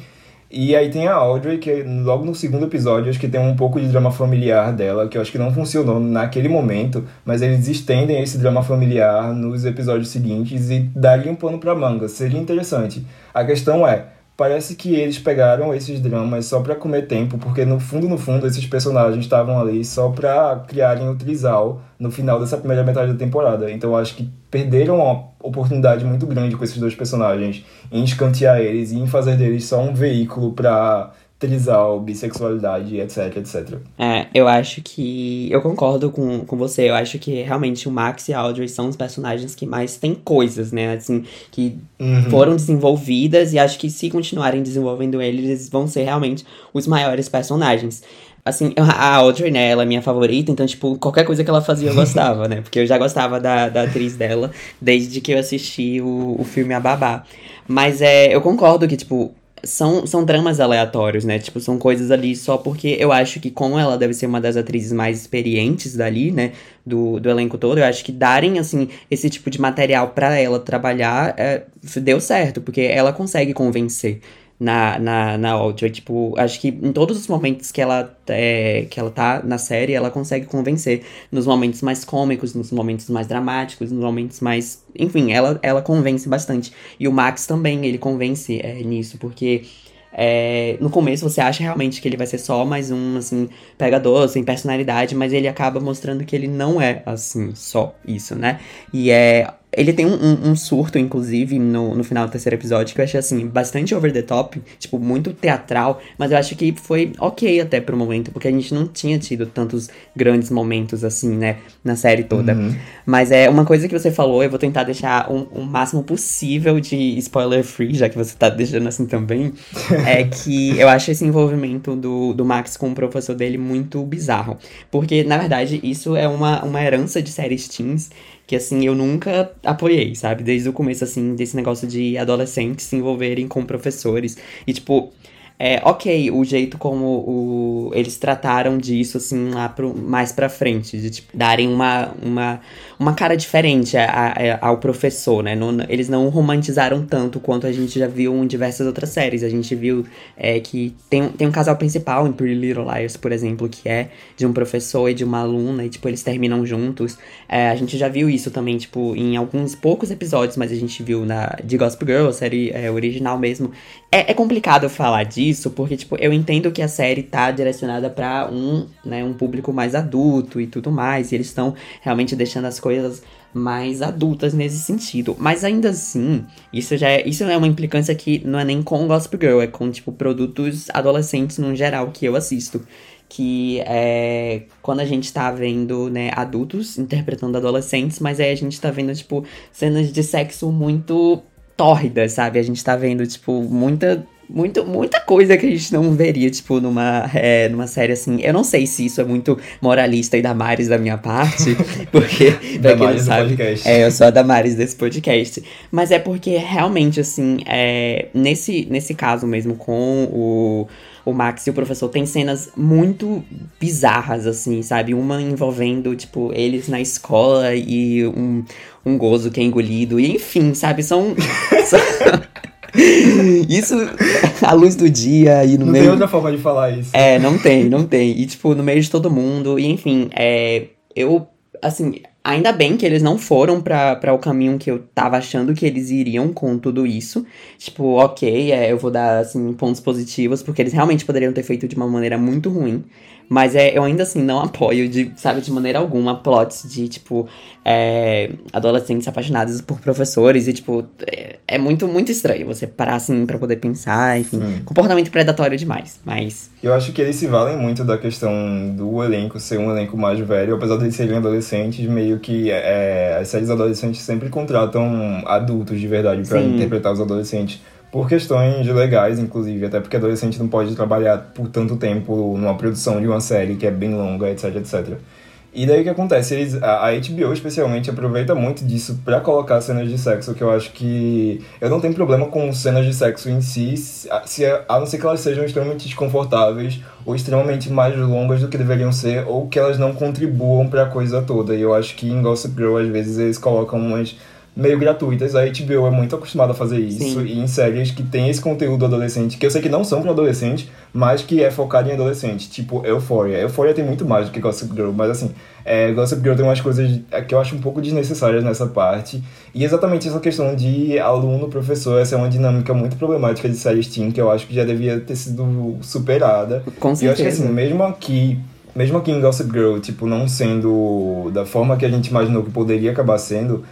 E aí tem a Audrey, que logo no segundo episódio, acho que tem um pouco de drama familiar dela, que eu acho que não funcionou naquele momento, mas eles estendem esse drama familiar nos episódios seguintes e dariam um pano pra manga. Seria interessante. A questão é, parece que eles pegaram esses dramas só pra comer tempo, porque no fundo, no fundo, esses personagens estavam ali só pra criarem o trisal no final dessa primeira metade da temporada. Então acho que perderam uma oportunidade muito grande com esses dois personagens em escantear eles e em fazer deles só um veículo pra trisal, bissexualidade, etc, etc. É, eu acho que. Eu concordo com, com você. Eu acho que realmente o Max e a Audrey são os personagens que mais têm coisas, né? Assim, que Uhum. foram desenvolvidas e acho que se continuarem desenvolvendo eles, eles vão ser realmente os maiores personagens. Assim, a Audrey, né, ela é minha favorita, então, tipo, qualquer coisa que ela fazia eu gostava, né? Porque eu já gostava da, da atriz dela desde que eu assisti o, o filme A Babá. Mas é, eu concordo que, tipo, são, são dramas aleatórios, né? Tipo, são coisas ali só porque eu acho que, como ela deve ser uma das atrizes mais experientes dali, né? Do, do elenco todo, eu acho que darem, assim, esse tipo de material para ela trabalhar é, deu certo, porque ela consegue convencer na, na, na Audrey. Tipo, acho que em todos os momentos que ela, é, que ela tá na série, ela consegue convencer. Nos momentos mais cômicos, nos momentos mais dramáticos, nos momentos mais. Enfim, ela, ela convence bastante. E o Max também, ele convence é, nisso, porque. É, no começo você acha realmente que ele vai ser só mais um, assim, pegador, sem personalidade, mas ele acaba mostrando que ele não é, assim, só isso, né? E é ele tem um, um, um, surto, inclusive, no, no final do terceiro episódio, que eu achei, assim, bastante over the top, tipo, muito teatral, mas eu acho que foi ok até pro momento, porque a gente não tinha tido tantos grandes momentos, assim, né, na série toda. Uhum. Mas é uma coisa que você falou, eu vou tentar deixar o um, um máximo possível de spoiler free, já que você tá deixando assim também, é que eu acho esse envolvimento do, do Max com o professor dele muito bizarro. Porque, na verdade, isso é uma, uma herança de séries teens que assim eu nunca apoiei, sabe? Desde o começo assim desse negócio de adolescentes se envolverem com professores e tipo é, ok, o jeito como o, eles trataram disso, assim, lá pro, mais pra frente, de tipo, darem uma, uma, uma cara diferente a, a, ao professor, né? Não, eles não romantizaram tanto quanto a gente já viu em diversas outras séries. A gente viu é, que tem, tem um casal principal em Pretty Little Liars, por exemplo, que é de um professor e de uma aluna, e, tipo, eles terminam juntos. É, a gente já viu isso também, tipo, em alguns poucos episódios, mas a gente viu na de Gospel Girl, a série é, original mesmo. É, é complicado falar disso, porque, tipo, eu entendo que a série tá direcionada para um, né, um público mais adulto e tudo mais, e eles estão realmente deixando as coisas mais adultas nesse sentido. Mas ainda assim, isso já é, isso é uma implicância que não é nem com Gospel Girl, é com, tipo, produtos adolescentes no geral que eu assisto. Que é quando a gente tá vendo, né, adultos interpretando adolescentes, mas aí a gente tá vendo, tipo, cenas de sexo muito tórrida, sabe? A gente tá vendo, tipo, muita. Muito, muita coisa que a gente não veria, tipo, numa, é, numa série assim. Eu não sei se isso é muito moralista e Damares da minha parte, porque, pra quem não sabe, é, eu sou a Damares desse podcast. Mas é porque, realmente, assim, é, nesse, nesse caso mesmo, com o, o Max e o professor, tem cenas muito bizarras, assim, sabe? Uma envolvendo, tipo, eles na escola e um, um gozo que é engolido. E enfim, sabe? São. são... isso à luz do dia e no não meio. Não tem outra forma de falar isso. É, não tem, não tem. E, tipo, no meio de todo mundo. E, enfim, é. Eu, assim, ainda bem que eles não foram para o caminho que eu tava achando que eles iriam com tudo isso. Tipo, ok, é, eu vou dar, assim, pontos positivos, porque eles realmente poderiam ter feito de uma maneira muito ruim. Mas é, eu ainda assim não apoio, de, sabe, de maneira alguma, plots de, tipo, é, adolescentes apaixonados por professores e, tipo, é, é, muito, muito estranho você parar assim pra poder pensar, enfim. Sim. Comportamento predatório demais, mas. Eu acho que eles se valem muito da questão do elenco ser um elenco mais velho, apesar de eles serem adolescentes, meio que é, as séries adolescentes sempre contratam adultos de verdade para interpretar os adolescentes por questões legais, inclusive, até porque adolescente não pode trabalhar por tanto tempo numa produção de uma série que é bem longa, etc, etc. E daí o que acontece? Eles, a, HBO especialmente aproveita muito disso para colocar cenas de sexo, que eu acho que. Eu não tenho problema com cenas de sexo em si, se, a não ser que elas sejam extremamente desconfortáveis ou extremamente mais longas do que deveriam ser, ou que elas não contribuam para a coisa toda. E eu acho que em Gossip Girl, às vezes, eles colocam umas meio gratuitas. A HBO é muito acostumada a fazer isso. Sim. E em séries que tem esse conteúdo adolescente, que eu sei que não são para adolescente, mas que é focado em adolescente. Tipo Euphoria. Euphoria tem muito mais do que Gossip Girl, mas assim, é, Gossip Girl tem umas coisas que eu acho um pouco desnecessárias nessa parte. E exatamente essa questão de aluno-professor, essa é uma dinâmica muito problemática de séries teen, que eu acho que já devia ter sido superada. Com certeza. E eu acho que assim, mesmo aqui mesmo aqui em Gossip Girl, tipo, não sendo da forma que a gente imaginou que poderia acabar sendo,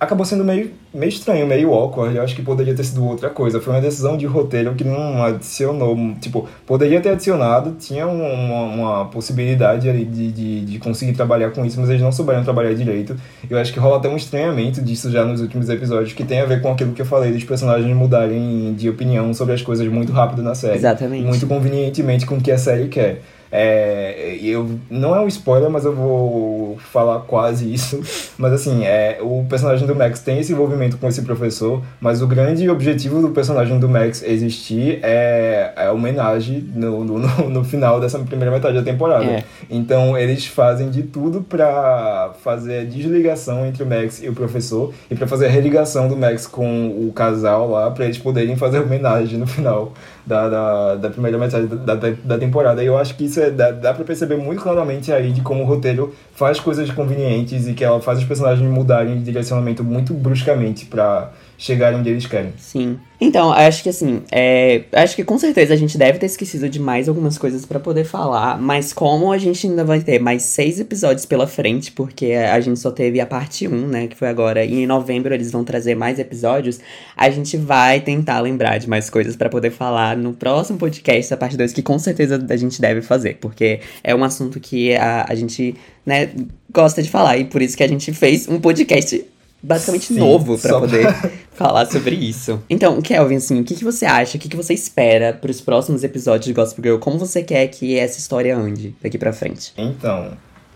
acabou sendo meio, meio estranho, meio awkward. Eu acho que poderia ter sido outra coisa. Foi uma decisão de roteiro que não adicionou. Tipo, poderia ter adicionado, tinha uma, uma possibilidade ali de, de, de, conseguir trabalhar com isso, mas eles não souberam trabalhar direito. Eu acho que rola até um estranhamento disso já nos últimos episódios, que tem a ver com aquilo que eu falei, dos personagens mudarem de opinião sobre as coisas muito rápido na série. Exatamente. Muito convenientemente com o que a série quer. É, eu, não é um spoiler, mas eu vou falar quase isso. Mas assim, é, o personagem do Max tem esse envolvimento com esse professor, mas o grande objetivo do personagem do Max existir é, é a homenagem no, no, no, final dessa primeira metade da temporada. É. Então eles fazem de tudo para fazer a desligação entre o Max e o professor e para fazer a religação do Max com o casal lá, para eles poderem fazer homenagem no final da, da, da primeira metade da, da, da, temporada. E eu acho que isso é, dá, dá pra perceber muito claramente aí de como o roteiro faz coisas convenientes e que ela faz os personagens mudarem de direcionamento muito bruscamente para chegarem onde eles querem. Sim. Então, acho que assim, é, acho que com certeza a gente deve ter esquecido de mais algumas coisas para poder falar, mas como a gente ainda vai ter mais seis episódios pela frente, porque a gente só teve a parte 1, né, que foi agora, e em novembro eles vão trazer mais episódios, a gente vai tentar lembrar de mais coisas para poder falar no próximo podcast, a parte 2, que com certeza a gente deve fazer, porque é um assunto que a, a gente, né, gosta de falar, e por isso que a gente fez um podcast basicamente Sim, novo para poder falar sobre isso. Então, Kelvin, assim, o que, que você acha? O que, que você espera para os próximos episódios de Gospel Girl? Como você quer que essa história ande daqui para frente? Então,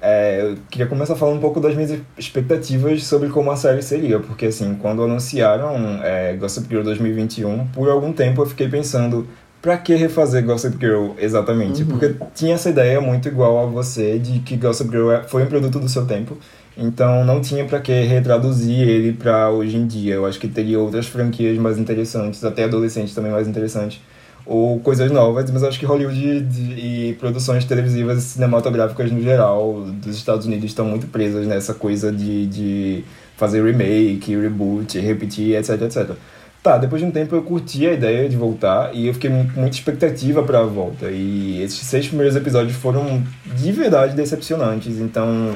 é, eu queria começar falando um pouco das minhas expectativas sobre como a série seria, porque assim, quando anunciaram é, Gossip Girl 2021, por algum tempo eu fiquei pensando, pra que refazer Gossip Girl exatamente? Uhum. Porque tinha essa ideia muito igual a você de que Gossip Girl é, foi um produto do seu tempo então não tinha para que retraduzir ele para hoje em dia. Eu acho que teria outras franquias mais interessantes, até adolescentes também mais interessantes, ou coisas novas, mas acho que Hollywood e, produções televisivas e cinematográficas no geral dos Estados Unidos estão muito presas nessa coisa de, de fazer remake, reboot, repetir, etc, etc. Tá, depois de um tempo eu curti a ideia de voltar e eu fiquei com muita expectativa para a volta. E esses seis primeiros episódios foram de verdade decepcionantes, então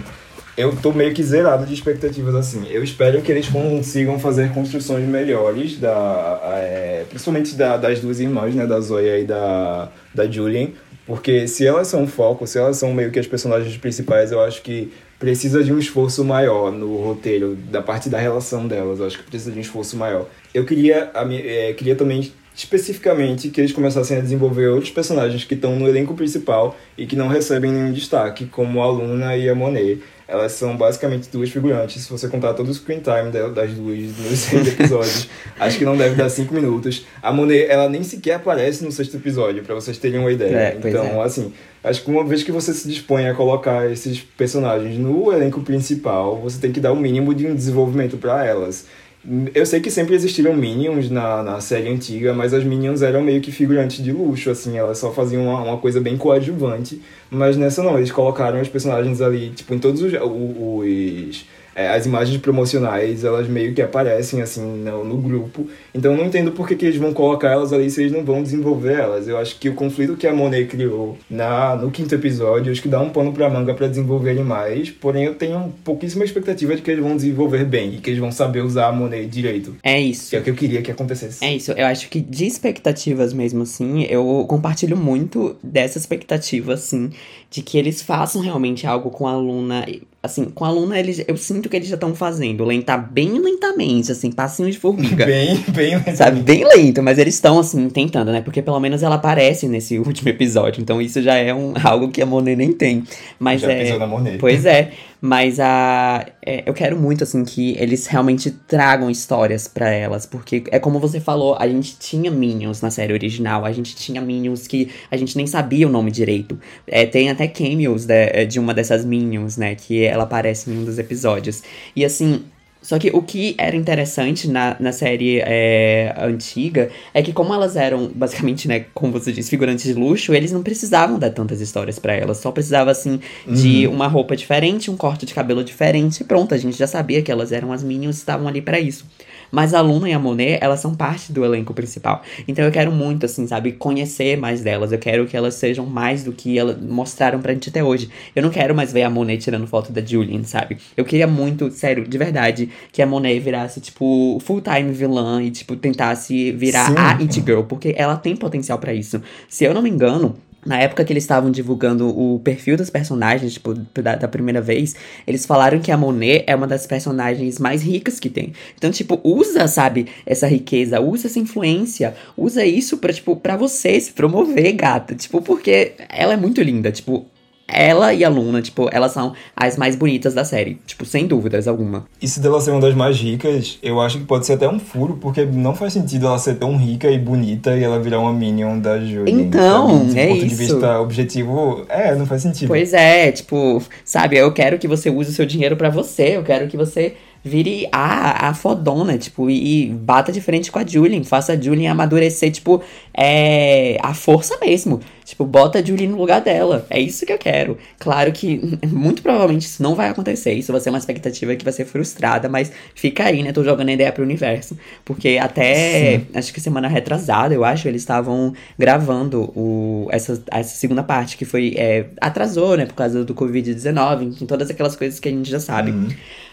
eu tô meio que zerado de expectativas assim. Eu espero que eles consigam fazer construções melhores, da, é, principalmente da, das duas irmãs, né, da Zoya e da, da Julian, porque se elas são o foco, se elas são meio que as personagens principais, eu acho que precisa de um esforço maior no roteiro, da parte da relação delas, eu acho que precisa de um esforço maior. Eu queria, é, queria também especificamente que eles começassem a desenvolver outros personagens que estão no elenco principal e que não recebem nenhum destaque, como a Luna e a Monet elas são basicamente duas figurantes. Se você contar todo o screen time das duas nos seis episódios, acho que não deve dar cinco minutos. A Monet, ela nem sequer aparece no sexto episódio, para vocês terem uma ideia. É, então, é. assim, acho que uma vez que você se dispõe a colocar esses personagens no elenco principal, você tem que dar o mínimo de um desenvolvimento para elas. Eu sei que sempre existiram Minions na, na série antiga, mas as Minions eram meio que figurantes de luxo, assim, elas só faziam uma, uma coisa bem coadjuvante. Mas nessa não, eles colocaram os personagens ali, tipo, em todos os, os é, as imagens promocionais, elas meio que aparecem assim no, no grupo. Então eu não entendo por que, que eles vão colocar elas ali se eles não vão desenvolver elas. Eu acho que o conflito que a Monet criou na, no quinto episódio, acho que dá um pano pra manga para desenvolverem mais. Porém, eu tenho pouquíssima expectativa de que eles vão desenvolver bem e que eles vão saber usar a Monet direito. É isso. Que é o que eu queria que acontecesse. É isso. Eu acho que de expectativas mesmo assim, eu compartilho muito dessa expectativa, assim, de que eles façam realmente algo com a Luna assim, com a Luna, eles, eu sinto que eles já estão fazendo lenta bem lentamente, assim, passinho de formiga. bem, bem lentamente. Sabe, bem lento, mas eles estão, assim, tentando, né? Porque pelo menos ela aparece nesse último episódio, então isso já é um, algo que a Monet nem tem. Mas já é. Pisou na Monet. Pois é. Mas a, é, eu quero muito, assim, que eles realmente tragam histórias para elas. Porque é como você falou, a gente tinha Minions na série original. A gente tinha Minions que a gente nem sabia o nome direito. É, tem até cameos de, de uma dessas Minions, né? Que ela aparece em um dos episódios. E assim, só que o que era interessante na, na série é, antiga é que, como elas eram, basicamente, né, como você disse, figurantes de luxo, eles não precisavam dar tantas histórias para elas. Só precisava, assim, uhum. de uma roupa diferente, um corte de cabelo diferente e pronto. A gente já sabia que elas eram as Minions e estavam ali para isso. Mas a Luna e a Monet, elas são parte do elenco principal. Então eu quero muito, assim, sabe, conhecer mais delas. Eu quero que elas sejam mais do que elas mostraram pra gente até hoje. Eu não quero mais ver a Monet tirando foto da Julian, sabe? Eu queria muito, sério, de verdade, que a Monet virasse, tipo, full-time vilã e, tipo, tentasse virar Sim. a It Girl, porque ela tem potencial para isso. Se eu não me engano, na época que eles estavam divulgando o perfil dos personagens, tipo, da, da, primeira vez, eles falaram que a Monet é uma das personagens mais ricas que tem. Então, tipo, usa, sabe, essa riqueza, usa essa influência, usa isso pra, tipo, pra você se promover, gata. Tipo, porque ela é muito linda, tipo, ela e a Luna, tipo, elas são as mais bonitas da série. Tipo, sem dúvidas alguma. Isso dela ser uma das mais ricas, eu acho que pode ser até um furo, porque não faz sentido ela ser tão rica e bonita e ela virar uma Minion da Julie. Então, sabe? é ponto isso. de vista objetivo, é, não faz sentido. Pois é, tipo, sabe, eu quero que você use o seu dinheiro para você, eu quero que você vire a, a fodona, tipo, e, e, bata de frente com a Julian, faça a Julian amadurecer, tipo, é, a força mesmo. Tipo, bota a Julian no lugar dela. É isso que eu quero. Claro que, muito provavelmente, isso não vai acontecer. Isso vai ser uma expectativa que vai ser frustrada, mas fica aí, né? Tô jogando a ideia pro universo. Porque até, Sim. acho que semana retrasada, eu acho, eles estavam gravando o, essa, essa segunda parte, que foi, é, atrasou, né? Por causa do Covid-19, todas aquelas coisas que a gente já sabe. Uhum.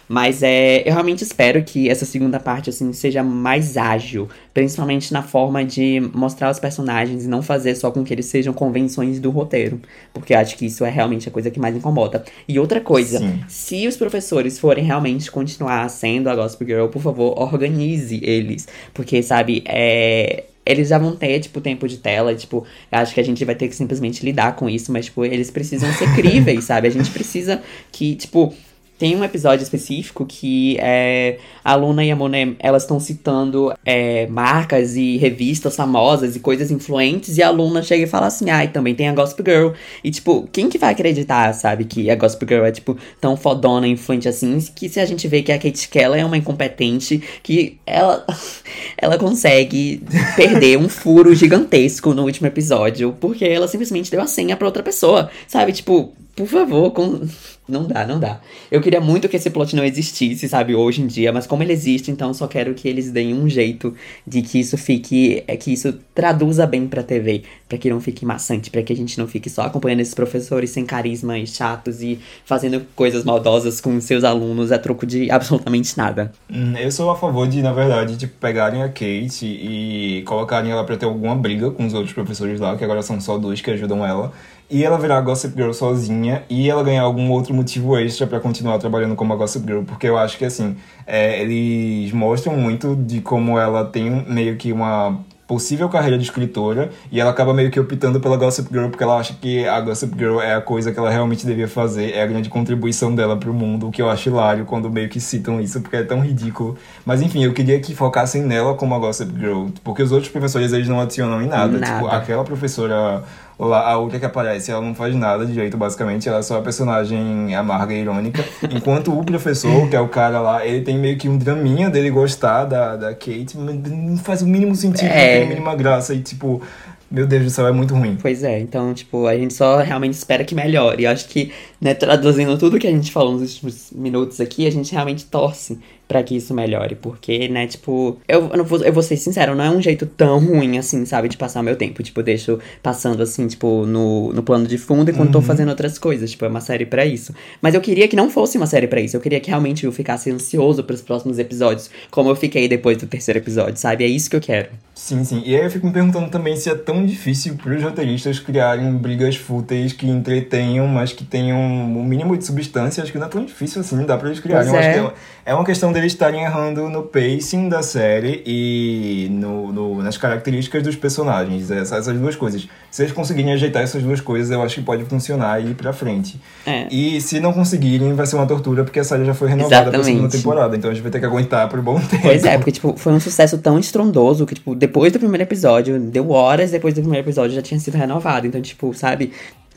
Mas é, eu realmente espero que essa segunda parte assim seja mais ágil, principalmente na forma de mostrar os personagens e não fazer só com que eles sejam convenções do roteiro, porque acho que isso é realmente a coisa que mais incomoda. E outra coisa, Sim. se os professores forem realmente continuar sendo a Gospel Girl, por favor, organize eles, porque sabe, é eles já vão ter, tipo, tempo de tela, tipo, acho que a gente vai ter que simplesmente lidar com isso, mas, tipo, eles precisam ser críveis, sabe? A gente precisa que, tipo, tem um episódio específico que é, a Luna e a Monet, elas estão citando é, marcas e revistas famosas e coisas influentes, e a Luna chega e fala assim, ai, ah, também tem a Gossip Girl. E, tipo, quem que vai acreditar, sabe, que a Gossip Girl é, tipo, tão fodona, influente assim, que se a gente vê que a Kate Keller é uma incompetente, que ela, ela consegue perder um furo gigantesco no último episódio, porque ela simplesmente deu a senha pra outra pessoa, sabe, tipo, por favor, com... não dá, não dá. Eu queria muito que esse plot não existisse, sabe, hoje em dia, mas como ele existe, então só quero que eles deem um jeito de que isso fique, é que isso traduza bem pra TV, para que não fique maçante, para que a gente não fique só acompanhando esses professores sem carisma e chatos e fazendo coisas maldosas com seus alunos a troco de absolutamente nada. Hum, eu sou a favor de, na verdade, tipo, pegarem a Kate e colocarem ela pra ter alguma briga com os outros professores lá, que agora são só dois que ajudam ela e ela virar Gossip Girl sozinha e ela ganhar algum outro motivo extra para continuar trabalhando como a Gossip Girl, porque eu acho que assim, é, eles mostram muito de como ela tem meio que uma possível carreira de escritora e ela acaba meio que optando pela Gossip Girl porque ela acha que a Gossip Girl é a coisa que ela realmente devia fazer, é a grande contribuição dela pro mundo, o que eu acho hilário quando meio que citam isso porque é tão ridículo. Mas enfim, eu queria que focassem nela como a Gossip Girl, porque os outros professores eles não adicionam em nada, nada. tipo, aquela professora a outra que aparece, ela não faz nada direito, basicamente. Ela é só a personagem amarga e irônica. Enquanto o professor, que é o cara lá, ele tem meio que um draminha dele gostar da, da Kate. Não faz o mínimo sentido, é. não tem a mínima graça. E, tipo, meu Deus do céu, é muito ruim. Pois é, então, tipo, a gente só realmente espera que melhore. E acho que, né, traduzindo tudo que a gente falou nos últimos minutos aqui, a gente realmente torce para que isso melhore. Porque, né, tipo, eu, eu, vou, eu vou ser sincero, não é um jeito tão ruim assim, sabe, de passar o meu tempo. Tipo, eu deixo passando assim, tipo, no, no plano de fundo enquanto uhum. tô fazendo outras coisas. Tipo, é uma série para isso. Mas eu queria que não fosse uma série para isso. Eu queria que realmente eu ficasse ansioso para os próximos episódios, como eu fiquei depois do terceiro episódio, sabe? É isso que eu quero. Sim, sim. E aí eu fico me perguntando também se é tão difícil pros roteiristas criarem brigas fúteis que entretenham, mas que tenham o um mínimo de substância. Acho que não é tão difícil assim, dá pra eles criarem. É. é. é uma questão deles estarem errando no pacing da série e no, no, nas características dos personagens. Essas, essas, duas coisas. Se eles conseguirem ajeitar essas duas coisas, eu acho que pode funcionar e ir pra frente. É. E se não conseguirem, vai ser uma tortura, porque a série já foi renovada Exatamente. pra segunda temporada. Então a gente vai ter que aguentar por um bom tempo. Pois é, porque tipo, foi um sucesso tão estrondoso que, tipo, depois do primeiro episódio, deu horas depois do primeiro episódio, já tinha sido renovado. Então, tipo, sabe,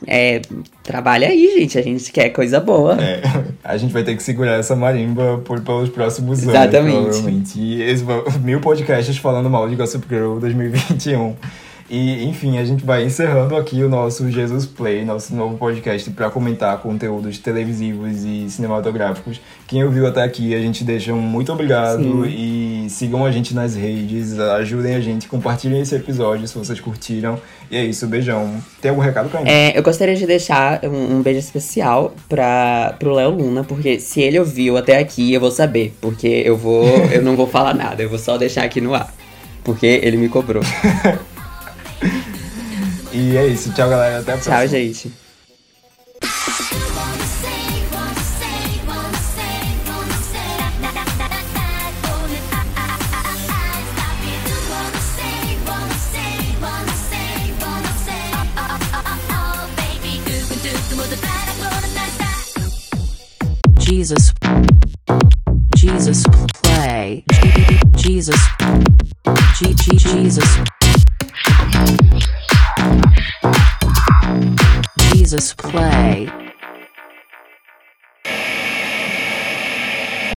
é, trabalha aí, gente. A gente quer coisa boa. É, a gente vai ter que segurar essa marimba por, pelos próximos Exatamente. anos, provavelmente. E esse, mil podcasts falando mal de Gossip Girl 2021. E, enfim, a gente vai encerrando aqui o nosso Jesus Play, nosso novo podcast para comentar conteúdos televisivos e cinematográficos. Quem ouviu até aqui, a gente deixa um muito obrigado Sim. e sigam a gente nas redes, ajudem a gente, compartilhem esse episódio se vocês curtiram. E é isso, beijão. Tem algum recado, Caio? É, eu gostaria de deixar um, um beijo especial para pro Léo Luna, porque se ele ouviu até aqui, eu vou saber, porque eu vou, eu não vou falar nada, eu vou só deixar aqui no ar, porque ele me cobrou. E é isso. Tchau, galera. Até a próxima. Tchau, gente. Jesus. Jesus play. Jesus. G G Jesus. Jesus play.